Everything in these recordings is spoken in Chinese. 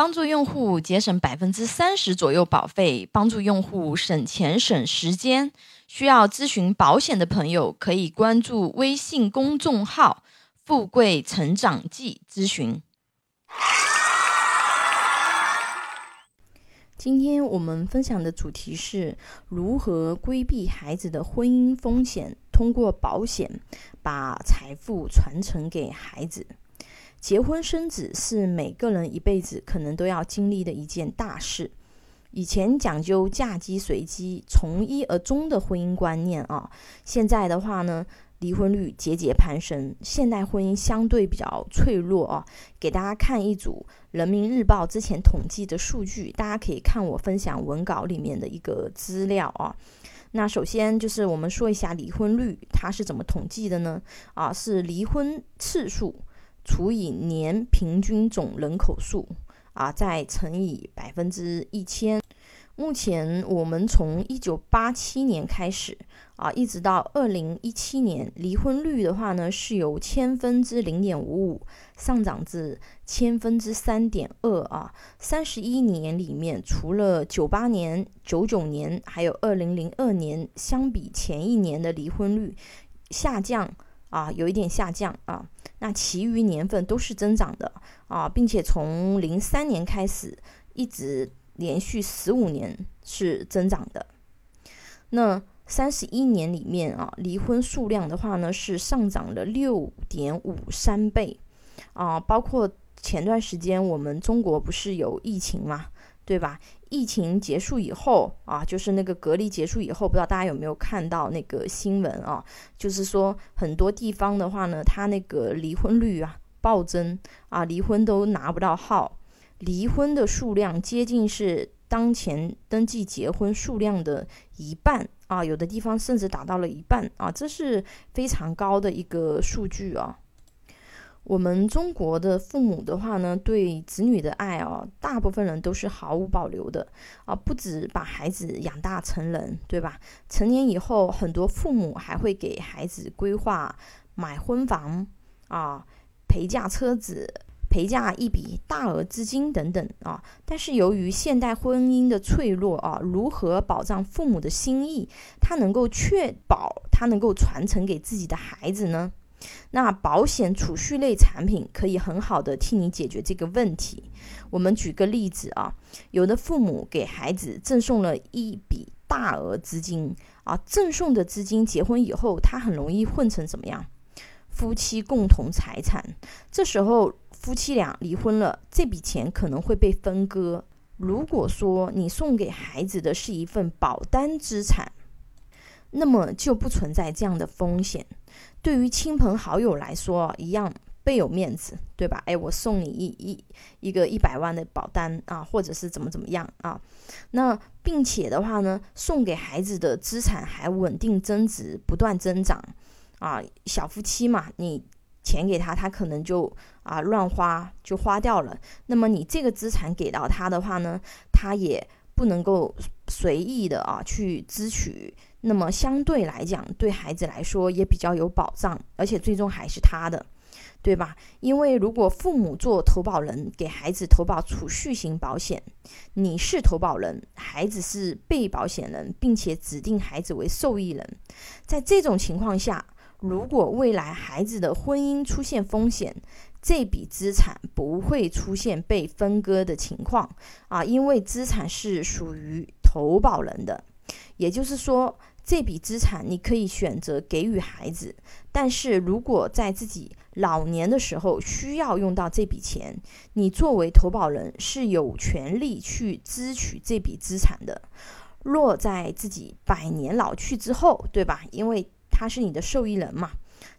帮助用户节省百分之三十左右保费，帮助用户省钱省时间。需要咨询保险的朋友，可以关注微信公众号“富贵成长记”咨询。今天我们分享的主题是如何规避孩子的婚姻风险，通过保险把财富传承给孩子。结婚生子是每个人一辈子可能都要经历的一件大事。以前讲究嫁鸡随鸡、从一而终的婚姻观念啊，现在的话呢？离婚率节节攀升，现代婚姻相对比较脆弱啊。给大家看一组人民日报之前统计的数据，大家可以看我分享文稿里面的一个资料啊。那首先就是我们说一下离婚率，它是怎么统计的呢？啊，是离婚次数除以年平均总人口数啊，再乘以百分之一千。目前我们从一九八七年开始啊，一直到二零一七年，离婚率的话呢，是由千分之零点五五上涨至千分之三点二啊。三十一年里面，除了九八年、九九年，还有二零零二年，相比前一年的离婚率下降啊，有一点下降啊。那其余年份都是增长的啊，并且从零三年开始一直。连续十五年是增长的，那三十一年里面啊，离婚数量的话呢是上涨了六点五三倍啊，包括前段时间我们中国不是有疫情嘛，对吧？疫情结束以后啊，就是那个隔离结束以后，不知道大家有没有看到那个新闻啊？就是说很多地方的话呢，它那个离婚率啊暴增啊，离婚都拿不到号。离婚的数量接近是当前登记结婚数量的一半啊，有的地方甚至达到了一半啊，这是非常高的一个数据啊。我们中国的父母的话呢，对子女的爱啊，大部分人都是毫无保留的啊，不止把孩子养大成人，对吧？成年以后，很多父母还会给孩子规划买婚房啊，陪嫁车子。陪嫁一笔大额资金等等啊，但是由于现代婚姻的脆弱啊，如何保障父母的心意，他能够确保他能够传承给自己的孩子呢？那保险储蓄类产品可以很好的替你解决这个问题。我们举个例子啊，有的父母给孩子赠送了一笔大额资金啊，赠送的资金结婚以后，他很容易混成怎么样？夫妻共同财产，这时候夫妻俩离婚了，这笔钱可能会被分割。如果说你送给孩子的是一份保单资产，那么就不存在这样的风险。对于亲朋好友来说，一样倍有面子，对吧？哎，我送你一一一个一百万的保单啊，或者是怎么怎么样啊？那并且的话呢，送给孩子的资产还稳定增值，不断增长。啊，小夫妻嘛，你钱给他，他可能就啊乱花，就花掉了。那么你这个资产给到他的话呢，他也不能够随意的啊去支取。那么相对来讲，对孩子来说也比较有保障，而且最终还是他的，对吧？因为如果父母做投保人，给孩子投保储蓄型保险，你是投保人，孩子是被保险人，并且指定孩子为受益人，在这种情况下。如果未来孩子的婚姻出现风险，这笔资产不会出现被分割的情况啊，因为资产是属于投保人的。也就是说，这笔资产你可以选择给予孩子，但是如果在自己老年的时候需要用到这笔钱，你作为投保人是有权利去支取这笔资产的。若在自己百年老去之后，对吧？因为他是你的受益人嘛？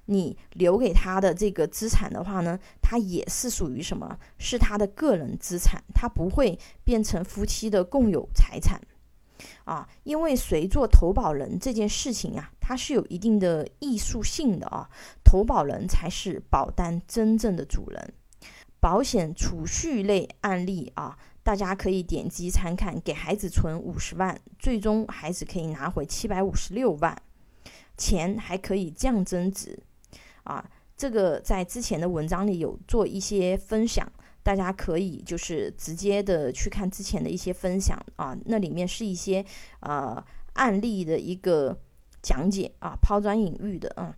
你留给他的这个资产的话呢，他也是属于什么？是他的个人资产，他不会变成夫妻的共有财产啊。因为谁做投保人这件事情啊，它是有一定的艺术性的啊。投保人才是保单真正的主人。保险储蓄类案例啊，大家可以点击参看。给孩子存五十万，最终孩子可以拿回七百五十六万。钱还可以降增值，啊，这个在之前的文章里有做一些分享。大家可以就是直接的去看之前的一些分享啊，那里面是一些呃案例的一个讲解啊，抛砖引玉的啊。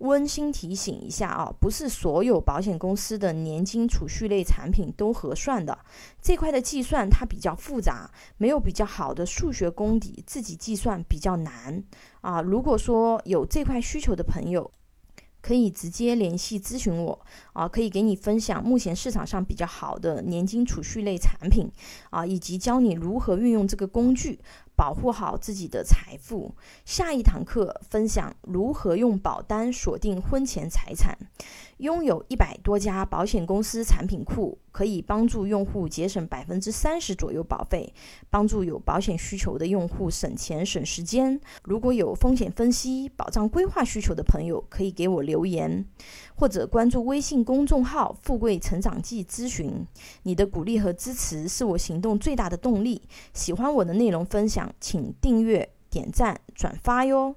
温馨提醒一下啊，不是所有保险公司的年金储蓄类产品都合算的，这块的计算它比较复杂，没有比较好的数学功底，自己计算比较难啊。如果说有这块需求的朋友，可以直接联系咨询我啊，可以给你分享目前市场上比较好的年金储蓄类产品啊，以及教你如何运用这个工具。保护好自己的财富。下一堂课分享如何用保单锁定婚前财产。拥有一百多家保险公司产品库，可以帮助用户节省百分之三十左右保费，帮助有保险需求的用户省钱省时间。如果有风险分析、保障规划需求的朋友，可以给我留言，或者关注微信公众号“富贵成长记”咨询。你的鼓励和支持是我行动最大的动力。喜欢我的内容分享请订阅、点赞、转发哟。